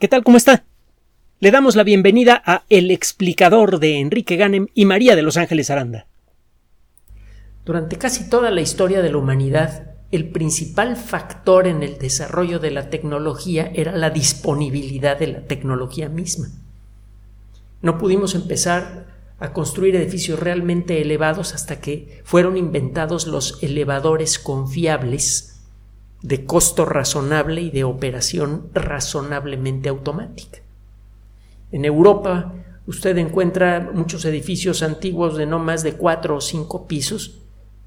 ¿Qué tal? ¿Cómo está? Le damos la bienvenida a El explicador de Enrique Ganem y María de Los Ángeles Aranda. Durante casi toda la historia de la humanidad, el principal factor en el desarrollo de la tecnología era la disponibilidad de la tecnología misma. No pudimos empezar a construir edificios realmente elevados hasta que fueron inventados los elevadores confiables de costo razonable y de operación razonablemente automática. En Europa usted encuentra muchos edificios antiguos de no más de cuatro o cinco pisos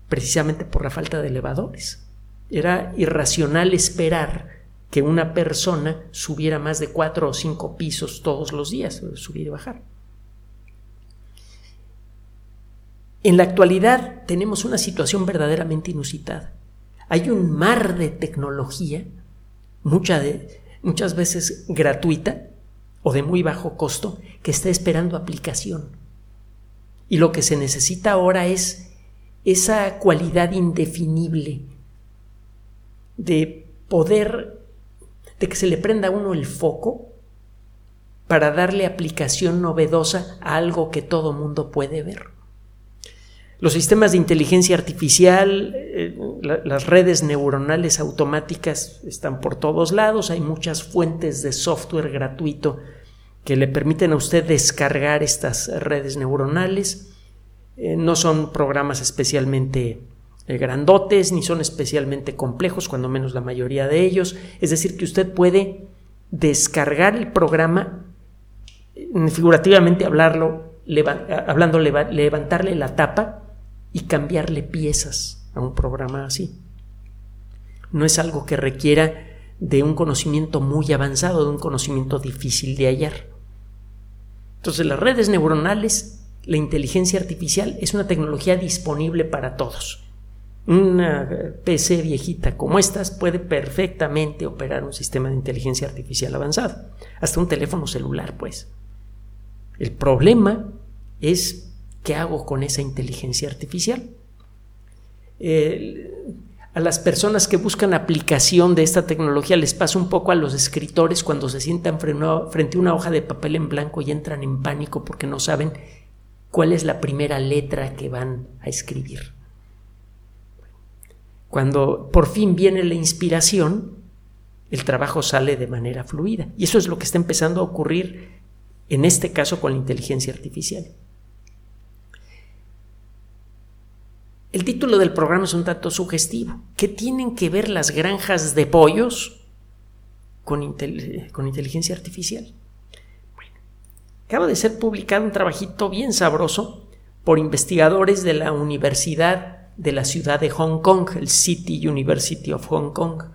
precisamente por la falta de elevadores. Era irracional esperar que una persona subiera más de cuatro o cinco pisos todos los días, subir y bajar. En la actualidad tenemos una situación verdaderamente inusitada hay un mar de tecnología, muchas veces gratuita o de muy bajo costo, que está esperando aplicación. Y lo que se necesita ahora es esa cualidad indefinible de poder, de que se le prenda a uno el foco para darle aplicación novedosa a algo que todo mundo puede ver. Los sistemas de inteligencia artificial, eh, las redes neuronales automáticas están por todos lados, hay muchas fuentes de software gratuito que le permiten a usted descargar estas redes neuronales. Eh, no son programas especialmente eh, grandotes ni son especialmente complejos, cuando menos la mayoría de ellos. Es decir, que usted puede descargar el programa, figurativamente hablarlo, hablando, levantarle la tapa y cambiarle piezas un programa así. No es algo que requiera de un conocimiento muy avanzado, de un conocimiento difícil de hallar. Entonces las redes neuronales, la inteligencia artificial es una tecnología disponible para todos. Una PC viejita como estas puede perfectamente operar un sistema de inteligencia artificial avanzado, hasta un teléfono celular, pues. El problema es ¿Qué hago con esa inteligencia artificial? A las personas que buscan aplicación de esta tecnología les pasa un poco a los escritores cuando se sientan frente a una hoja de papel en blanco y entran en pánico porque no saben cuál es la primera letra que van a escribir. Cuando por fin viene la inspiración, el trabajo sale de manera fluida. Y eso es lo que está empezando a ocurrir en este caso con la inteligencia artificial. El título del programa es un tanto sugestivo. ¿Qué tienen que ver las granjas de pollos con, inteligencia artificial? Bueno, acaba de ser publicado un trabajito bien sabroso por investigadores de la Universidad de la ciudad de Hong Kong, el City University of Hong Kong.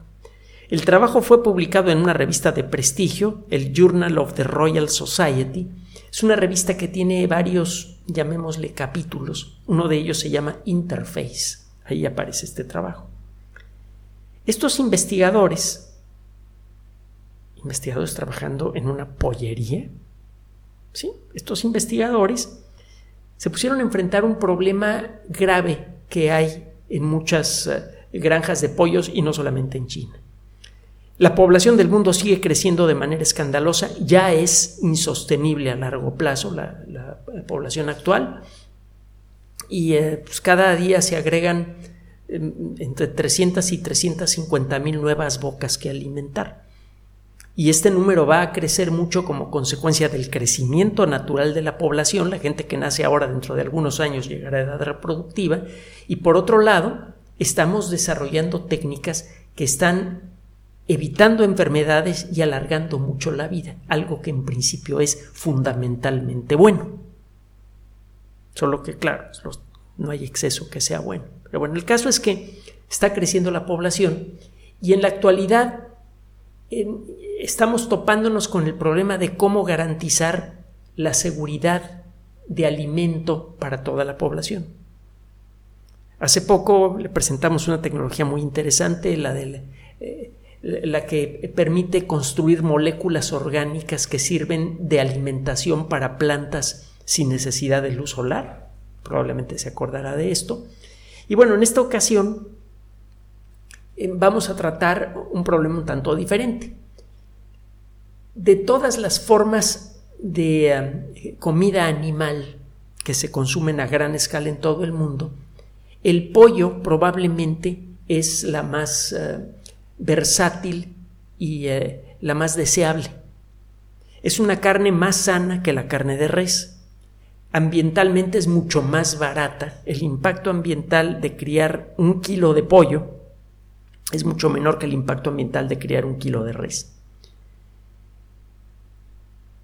El trabajo fue publicado en una revista de prestigio, el Journal of the Royal Society. Es una revista que tiene varios llamémosle capítulos. Uno de ellos se llama Interface. Ahí aparece este trabajo. Estos investigadores, investigadores trabajando en una pollería, ¿sí? estos investigadores se pusieron a enfrentar un problema grave que hay en muchas eh, granjas de pollos y no solamente en China. La población del mundo sigue creciendo de manera escandalosa, ya es insostenible a largo plazo la, población actual. Y eh, pues cada día se agregan em, entre 300 y 350 mil nuevas bocas que alimentar. Y este número va a crecer mucho como consecuencia del crecimiento natural de la población, la gente que nace ahora dentro de algunos años llegará a edad reproductiva, y por otro lado, estamos desarrollando técnicas que están evitando enfermedades y alargando mucho la vida, algo que en principio es fundamentalmente bueno. Solo que, claro, no hay exceso que sea bueno. Pero bueno, el caso es que está creciendo la población y en la actualidad estamos topándonos con el problema de cómo garantizar la seguridad de alimento para toda la población. Hace poco le presentamos una tecnología muy interesante, la del eh, la que permite construir moléculas orgánicas que sirven de alimentación para plantas sin necesidad de luz solar. Probablemente se acordará de esto. Y bueno, en esta ocasión eh, vamos a tratar un problema un tanto diferente. de todas las formas de eh, comida animal que se consumen a gran escala en todo el mundo, el pollo probablemente es la más eh, versátil y eh, la más deseable. Es una carne más sana que la carne de res. Ambientalmente es mucho más barata. El impacto ambiental de criar un kilo de pollo es mucho menor que el impacto ambiental de criar un kilo de res.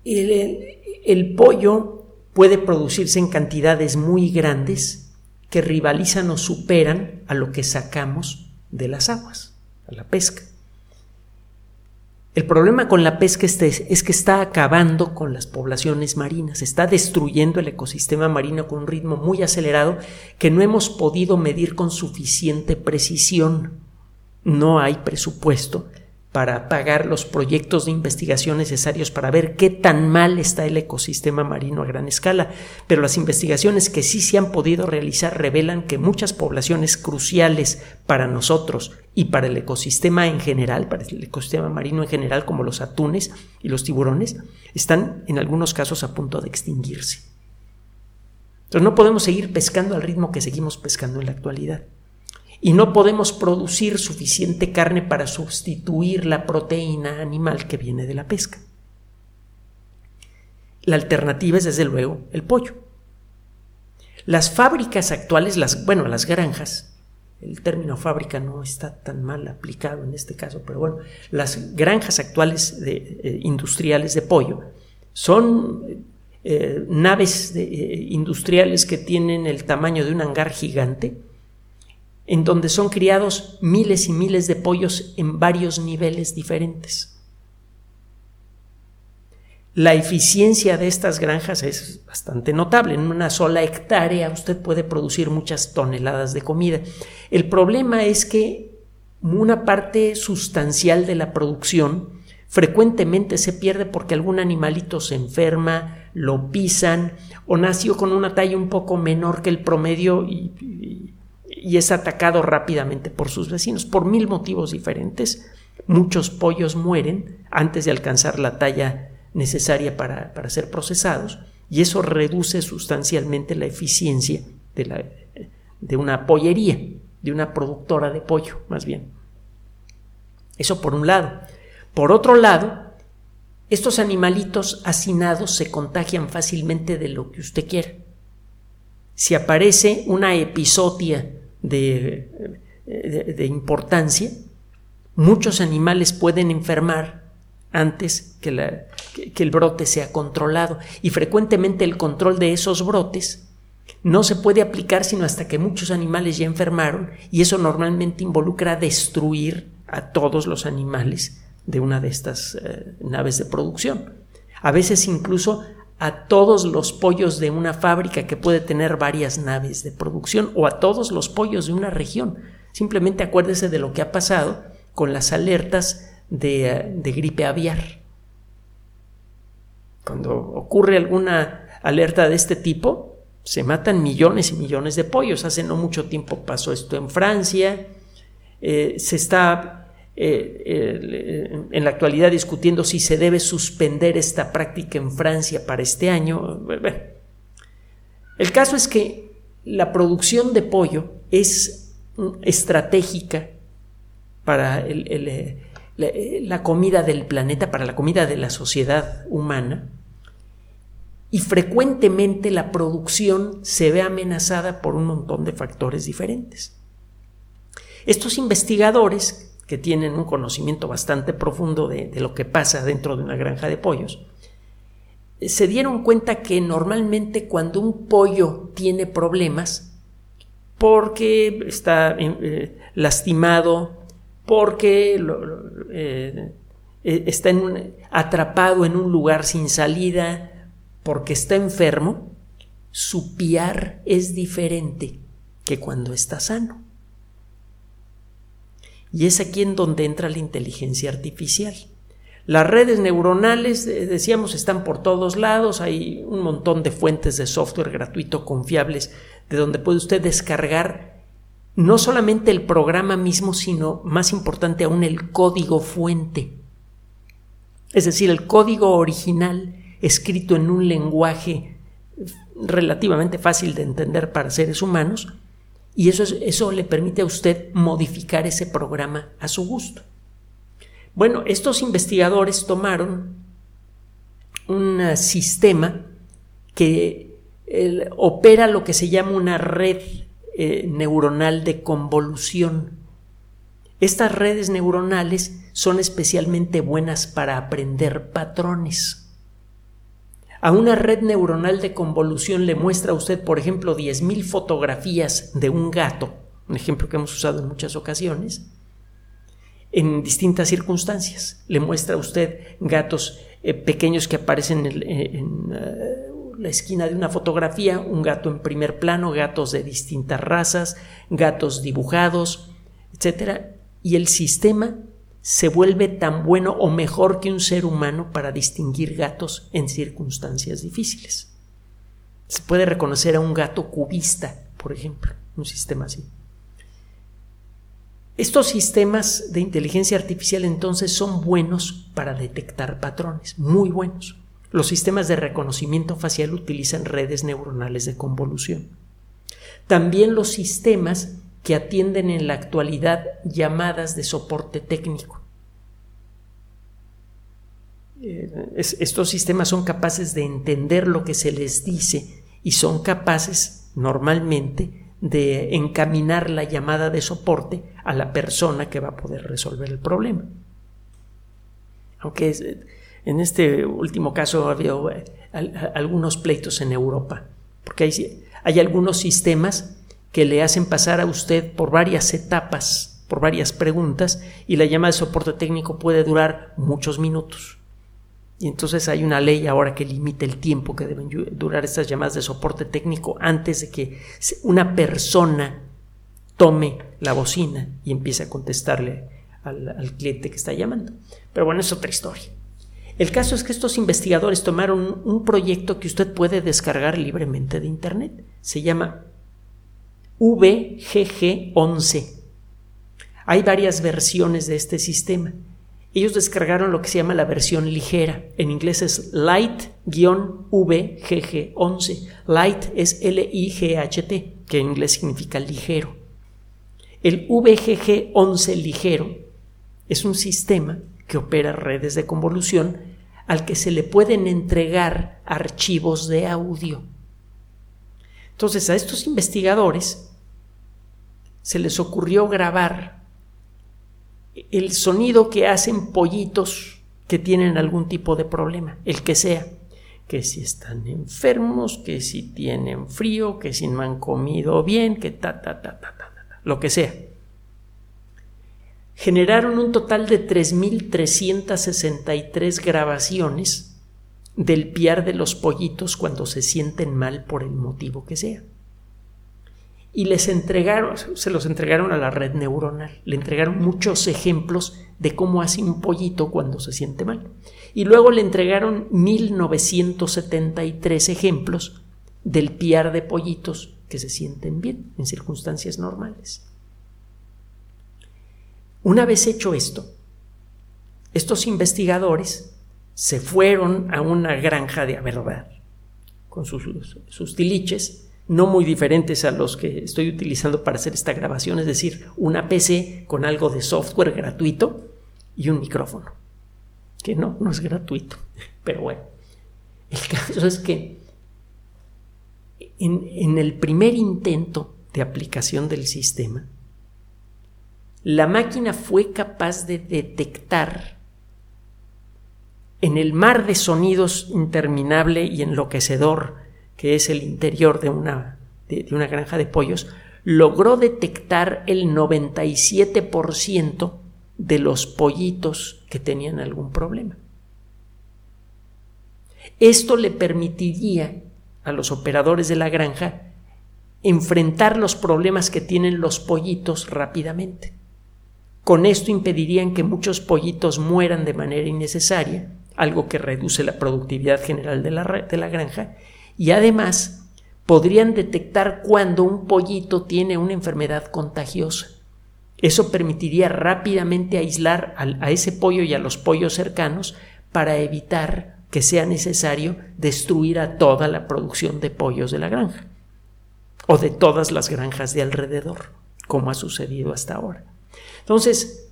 el pollo puede producirse en cantidades muy grandes que rivalizan o superan a lo que sacamos de las aguas, la pesca. El problema con la pesca es que está acabando con las poblaciones marinas, está destruyendo el ecosistema marino con un ritmo muy acelerado que no hemos podido medir con suficiente precisión. No hay presupuesto para pagar los proyectos de investigación necesarios para ver qué tan mal está el ecosistema marino a gran escala, pero las investigaciones que sí se han podido realizar revelan que muchas poblaciones cruciales para nosotros y para el ecosistema en general, para el ecosistema marino en general, como los atunes y los tiburones, están en algunos casos a punto de extinguirse. Entonces no podemos seguir pescando al ritmo que seguimos pescando en la actualidad y no podemos producir suficiente carne para sustituir la proteína animal que viene de la pesca. La alternativa es desde luego el pollo. Las fábricas actuales, las, bueno, las granjas, el término fábrica no está tan mal aplicado en este caso, pero bueno, las granjas actuales eh, industriales de pollo son eh, naves eh, industriales que tienen el tamaño de un hangar gigante, en donde son criados miles y miles de pollos en varios niveles diferentes. La eficiencia de estas granjas es bastante notable. En una sola hectárea usted puede producir muchas toneladas de comida. El problema es que una parte sustancial de la producción frecuentemente se pierde porque algún animalito se enferma, lo pisan o nació con una talla un poco menor que el promedio y, es atacado rápidamente por sus vecinos por mil motivos diferentes. Muchos pollos mueren antes de alcanzar la talla necesaria para, ser procesados y eso reduce sustancialmente la eficiencia de, la, de una pollería, de una productora de pollo, más bien. Eso por un lado. Por otro lado, estos animalitos hacinados se contagian fácilmente de lo que usted quiera. Si aparece una episodia de, importancia, muchos animales pueden enfermar antes que, que, el brote sea controlado y frecuentemente el control de esos brotes no se puede aplicar sino hasta que muchos animales ya enfermaron y eso normalmente involucra destruir a todos los animales de una de estas eh, naves de producción. A veces incluso a todos los pollos de una fábrica que puede tener varias naves de producción o a todos los pollos de una región. Simplemente acuérdese de lo que ha pasado con las alertas de, eh, gripe aviar. Cuando ocurre alguna alerta de este tipo, se matan millones y millones de pollos. Hace no mucho tiempo pasó esto en Francia. Eh, se está eh, en la actualidad discutiendo si se debe suspender esta práctica en Francia para este año. El caso es que la producción de pollo es estratégica para eh, la comida del planeta, para la comida de la sociedad humana, y frecuentemente la producción se ve amenazada por un montón de factores diferentes. Estos investigadores que tienen un conocimiento bastante profundo de, lo que pasa dentro de una granja de pollos, se dieron cuenta que normalmente cuando un pollo tiene problemas, porque está eh, lastimado, porque eh, eh, está atrapado en un lugar sin salida, porque está enfermo, su piar es diferente que cuando está sano. Y es aquí en donde entra la inteligencia artificial. Las redes neuronales, eh, decíamos, están por todos lados, hay un montón de fuentes de software gratuito confiables de donde puede usted descargar no solamente el programa mismo, sino, más importante aún, el código fuente. Es decir, el código original escrito en un lenguaje relativamente fácil de entender para seres humanos y eso, eso le permite a usted modificar ese programa a su gusto. Bueno, estos investigadores tomaron un sistema que opera lo que se llama una red eh, neuronal de convolución. Estas redes neuronales son especialmente buenas para aprender patrones. A una red neuronal de convolución le muestra a usted, por ejemplo, 10.000 fotografías de un gato, un ejemplo que hemos usado en muchas ocasiones, en distintas circunstancias. Le muestra a usted gatos eh, pequeños que aparecen en, eh, la esquina de una fotografía, un gato en primer plano, gatos de distintas razas, gatos dibujados, etc. Y el sistema se vuelve tan bueno o mejor que un ser humano para distinguir gatos en circunstancias difíciles. Se puede reconocer a un gato cubista, por ejemplo, un sistema así. Estos sistemas de inteligencia artificial entonces son buenos para detectar patrones, muy buenos. Los sistemas de reconocimiento facial utilizan redes neuronales de convolución. También los sistemas que atienden en la actualidad llamadas de soporte técnico. Eh, estos sistemas son capaces de entender lo que se les dice y son capaces normalmente de encaminar la llamada de soporte a la persona que va a poder resolver el problema. Aunque en este último caso ha habido eh, algunos pleitos en Europa, porque hay algunos sistemas que le hacen pasar a usted por varias etapas, por varias preguntas, y la llamada de soporte técnico puede durar muchos minutos. Y entonces hay una ley ahora que limita el tiempo que deben durar estas llamadas de soporte técnico antes de que una persona tome la bocina y empiece a contestarle al, cliente que está llamando. Pero bueno, es otra historia. El caso es que estos investigadores tomaron un proyecto que usted puede descargar libremente de Internet. Se llama VGG11. Hay varias versiones de este sistema. Ellos descargaron lo que se llama la versión ligera. En inglés es Light-VGG11. Light es L-I-G-H-T, que en inglés significa ligero. El VGG11 ligero es un sistema que opera redes de convolución al que se le pueden entregar archivos de audio. Entonces a estos investigadores se les ocurrió grabar el sonido que hacen pollitos que tienen algún tipo de problema, el que sea, que si están enfermos, que si tienen frío, que si no han comido bien, que ta, ta, ta, ta, ta, ta lo que sea. Generaron un total de 3.363 grabaciones del piar de los pollitos cuando se sienten mal por el motivo que sea y les entregaron, se los entregaron a la red neuronal, le entregaron muchos ejemplos de cómo hace un pollito cuando se siente mal. Y luego le entregaron 1973 ejemplos del piar de pollitos que se sienten bien en circunstancias normales. Una vez hecho esto, estos investigadores se fueron a una granja de verdad con sus, sus tiliches no muy diferentes a los que estoy utilizando para hacer esta grabación, es decir, una PC con algo de software gratuito y un micrófono, que no, no es gratuito, pero bueno, el caso es que en, en el primer intento de aplicación del sistema, la máquina fue capaz de detectar en el mar de sonidos interminable y enloquecedor que es el interior de una, de, una granja de pollos, logró detectar el 97% de los pollitos que tenían algún problema. Esto le permitiría a los operadores de la granja enfrentar los problemas que tienen los pollitos rápidamente. Con esto impedirían que muchos pollitos mueran de manera innecesaria, algo que reduce la productividad general de la, de la granja, y además podrían detectar cuando un pollito tiene una enfermedad contagiosa. Eso permitiría rápidamente aislar a ese pollo y a los pollos cercanos para evitar que sea necesario destruir a toda la producción de pollos de la granja o de todas las granjas de alrededor, como ha sucedido hasta ahora. Entonces,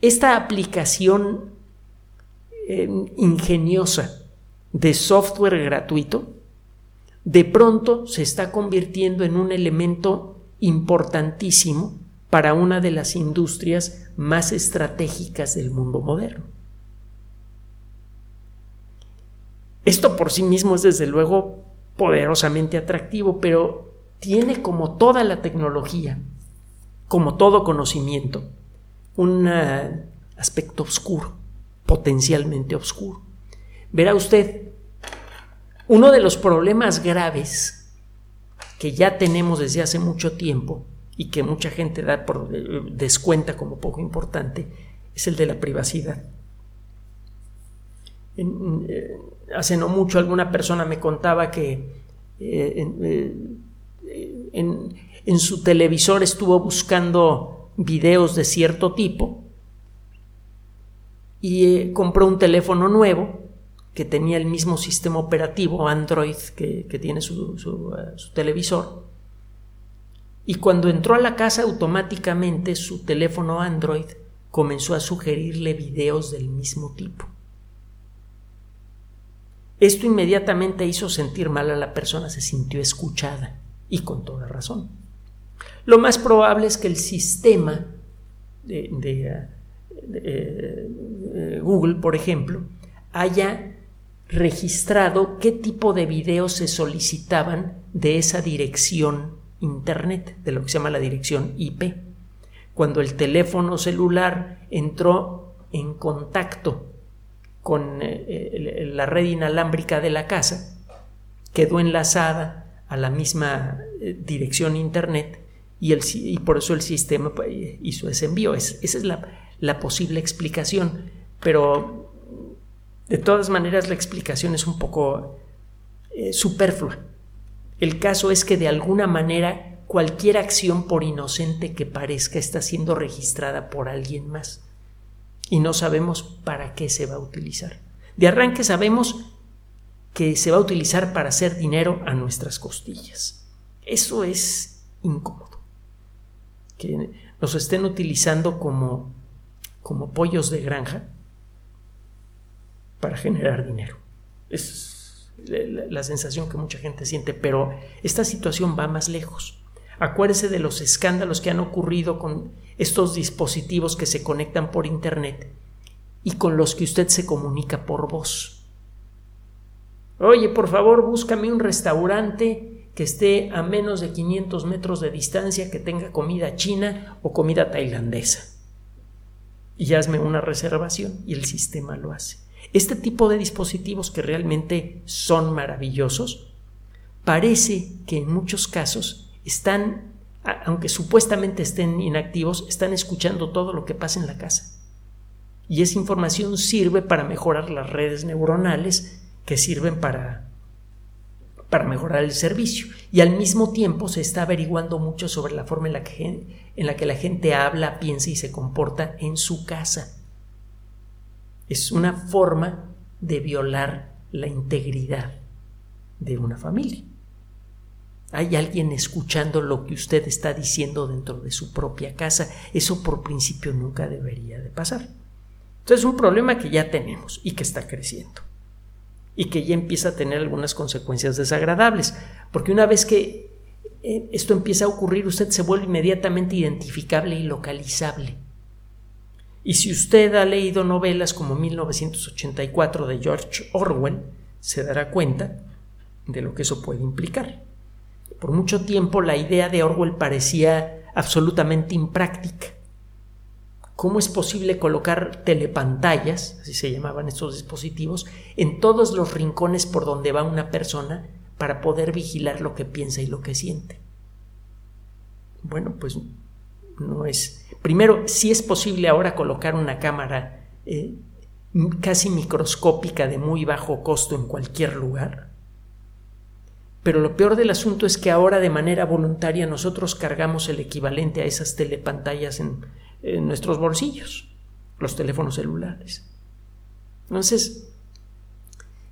esta aplicación eh, ingeniosa de software gratuito de pronto se está convirtiendo en un elemento importantísimo para una de las industrias más estratégicas del mundo moderno. Esto por sí mismo es desde luego poderosamente atractivo, pero tiene como toda la tecnología, como todo conocimiento, un aspecto oscuro, potencialmente oscuro. Verá usted, uno de los problemas graves que ya tenemos desde hace mucho tiempo y que mucha gente da por eh, descuenta como poco importante es el de la privacidad. Eh, hace no mucho alguna persona me contaba que eh, en, en su televisor estuvo buscando videos de cierto tipo y compró un teléfono nuevo que tenía el mismo sistema operativo Android que, tiene su, eh, su, televisor. Y cuando entró a la casa automáticamente su teléfono Android comenzó a sugerirle videos del mismo tipo. Esto inmediatamente hizo sentir mal a la persona, se sintió escuchada y con toda razón. Lo más probable es que el sistema de, de eh, Google, por ejemplo, haya registrado qué tipo de videos se solicitaban de esa dirección Internet, de lo que se llama la dirección IP. Cuando el teléfono celular entró en contacto con eh, la red inalámbrica de la casa, quedó enlazada a la misma eh, dirección Internet y, el, y, por eso el sistema pues, hizo ese envío. esa es la, la posible explicación, pero de todas maneras, la explicación es un poco eh, superflua. El caso es que de alguna manera cualquier acción, por inocente que parezca, está siendo registrada por alguien más. Y no sabemos para qué se va a utilizar. De arranque sabemos que se va a utilizar para hacer dinero a nuestras costillas. Eso es incómodo. Que nos estén utilizando como, como pollos de granja para generar dinero. Es la, sensación que mucha gente siente, pero esta situación va más lejos. Acuérdese de los escándalos que han ocurrido con estos dispositivos que se conectan por Internet y con los que usted se comunica por voz. Oye, por favor, búscame un restaurante que esté a menos de 500 metros de distancia, que tenga comida china o comida tailandesa. Y hazme una reservación y el sistema lo hace. Este tipo de dispositivos que realmente son maravillosos, parece que en muchos casos están, aunque supuestamente estén inactivos, están escuchando todo lo que pasa en la casa. Y esa información sirve para mejorar las redes neuronales que sirven para, para mejorar el servicio. Y al mismo tiempo se está averiguando mucho sobre la forma en la que, en la, que la gente habla, piensa y se comporta en su casa es una forma de violar la integridad de una familia. Hay alguien escuchando lo que usted está diciendo dentro de su propia casa. Eso por principio nunca debería de pasar. Entonces es un problema que ya tenemos y que está creciendo. Y que ya empieza a tener algunas consecuencias desagradables. Porque una vez que eh, esto empieza a ocurrir, usted se vuelve inmediatamente identificable y localizable. Y si usted ha leído novelas como 1984 de George Orwell, se dará cuenta de lo que eso puede implicar. Por mucho tiempo la idea de Orwell parecía absolutamente impráctica. ¿Cómo es posible colocar telepantallas, así se llamaban estos dispositivos, en todos los rincones por donde va una persona para poder vigilar lo que piensa y lo que siente? Bueno, pues no es. Primero, si es posible ahora colocar una cámara eh, casi microscópica de muy bajo costo en cualquier lugar. Pero lo peor del asunto es que ahora de manera voluntaria nosotros cargamos el equivalente a esas telepantallas en, nuestros bolsillos, los teléfonos celulares. Entonces,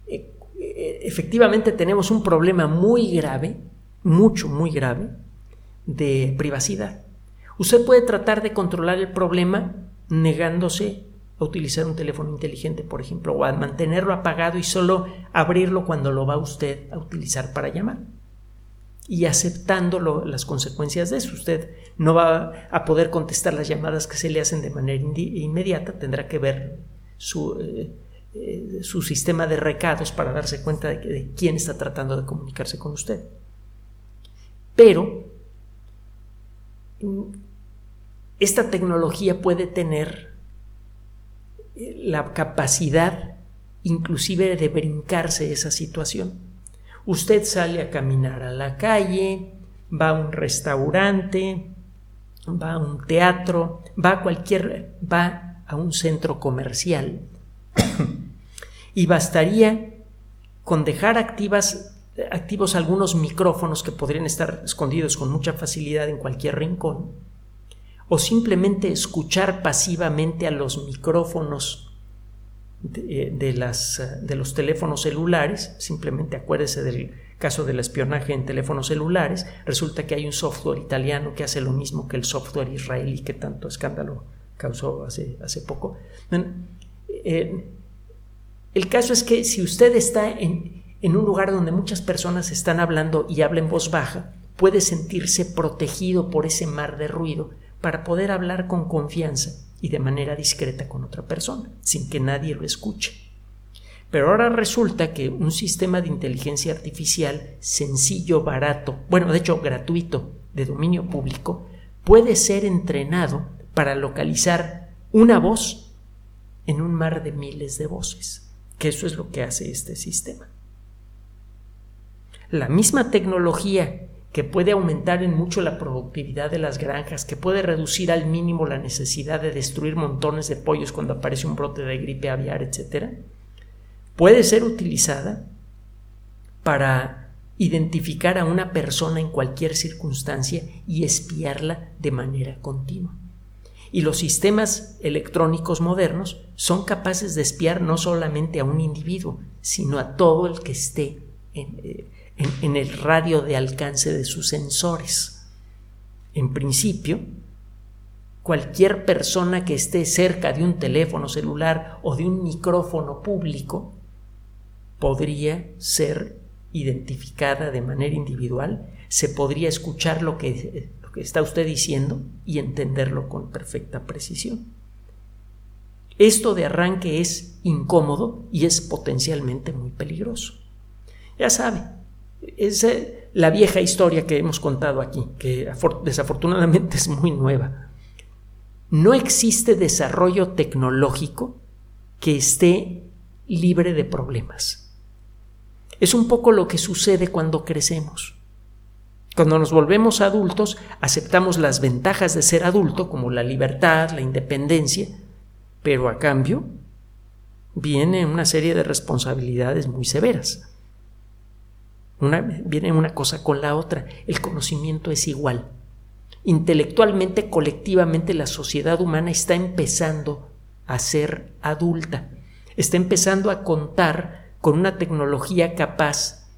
e, e, efectivamente tenemos un problema muy grave, mucho, muy grave, de privacidad. Usted puede tratar de controlar el problema negándose a utilizar un teléfono inteligente, por ejemplo, o a mantenerlo apagado y solo abrirlo cuando lo va usted a utilizar para llamar. Y aceptando las consecuencias de eso. Usted no va a poder contestar las llamadas que se le hacen de manera inmediata, tendrá que ver su, eh, eh, su sistema de recados para darse cuenta de, de quién está tratando de comunicarse con usted. Pero esta tecnología puede tener eh, la capacidad inclusive de brincarse esa situación. Usted sale a caminar a la calle, va a un restaurante, va a un teatro, va a cualquier, va a un centro comercial y bastaría con dejar activos algunos micrófonos que podrían estar escondidos con mucha facilidad en cualquier rincón o simplemente escuchar pasivamente a los micrófonos de, eh, las, eh, de los teléfonos celulares, simplemente acuérdese del caso del espionaje en teléfonos celulares, resulta que hay un software italiano que hace lo mismo que el software israelí que tanto escándalo causó hace, hace poco. Eh, el caso es que si usted está en, en un lugar donde muchas personas están hablando y habla en voz baja, puede sentirse protegido por ese mar de ruido para poder hablar con confianza y de manera discreta con otra persona, sin que nadie lo escuche. Pero ahora resulta que un sistema de inteligencia artificial sencillo, barato, bueno, de hecho gratuito, de dominio público, puede ser entrenado para localizar una voz en un mar de miles de voces, que eso es lo que hace este sistema. La misma tecnología que puede aumentar en mucho la productividad de las granjas, que puede reducir al mínimo la necesidad de destruir montones de pollos cuando aparece un brote de gripe aviar, etc., puede ser utilizada para identificar a una persona en cualquier circunstancia y espiarla de manera continua. Y los sistemas electrónicos modernos son capaces de espiar no solamente a un individuo, sino a todo el que esté en, eh, en, el radio de alcance de sus sensores. En principio, cualquier persona que esté cerca de un teléfono celular o de un micrófono público podría ser identificada de manera individual, se podría escuchar lo que, está usted diciendo y entenderlo con perfecta precisión. Esto de arranque es incómodo y es potencialmente muy peligroso. Ya sabe, es la vieja historia que hemos contado aquí, que desafortunadamente es muy nueva. No existe desarrollo tecnológico que esté libre de problemas. Es un poco lo que sucede cuando crecemos. Cuando nos volvemos adultos, aceptamos las ventajas de ser adulto, como la libertad, la independencia, pero a cambio viene una serie de responsabilidades muy severas viene una cosa con la otra. El conocimiento es igual. Intelectualmente, colectivamente, la sociedad humana está empezando a ser adulta. Está empezando a contar con una tecnología capaz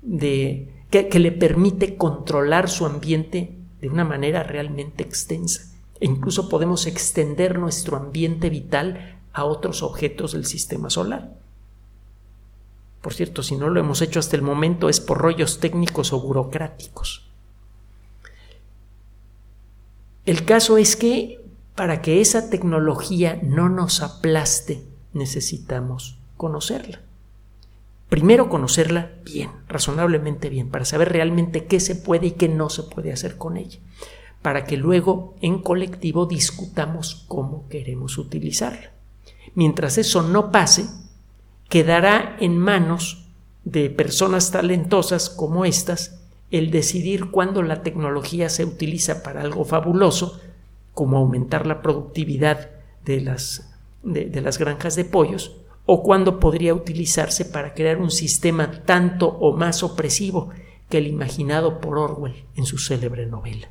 de que, que le permite controlar su ambiente de una manera realmente extensa. E incluso podemos extender nuestro ambiente vital a otros objetos del sistema solar. Por cierto, si no lo hemos hecho hasta el momento es por rollos técnicos o burocráticos. El caso es que para que esa tecnología no nos aplaste, necesitamos conocerla. Primero conocerla bien, razonablemente bien, para saber realmente qué se puede y qué no se puede hacer con ella, para que luego en colectivo discutamos cómo queremos utilizarla. Mientras eso no pase, quedará en manos de personas talentosas como estas el decidir cuándo la tecnología se utiliza para algo fabuloso, como aumentar la productividad de las, de, las granjas de pollos, o cuándo podría utilizarse para crear un sistema tanto o más opresivo que el imaginado por Orwell en su célebre novela.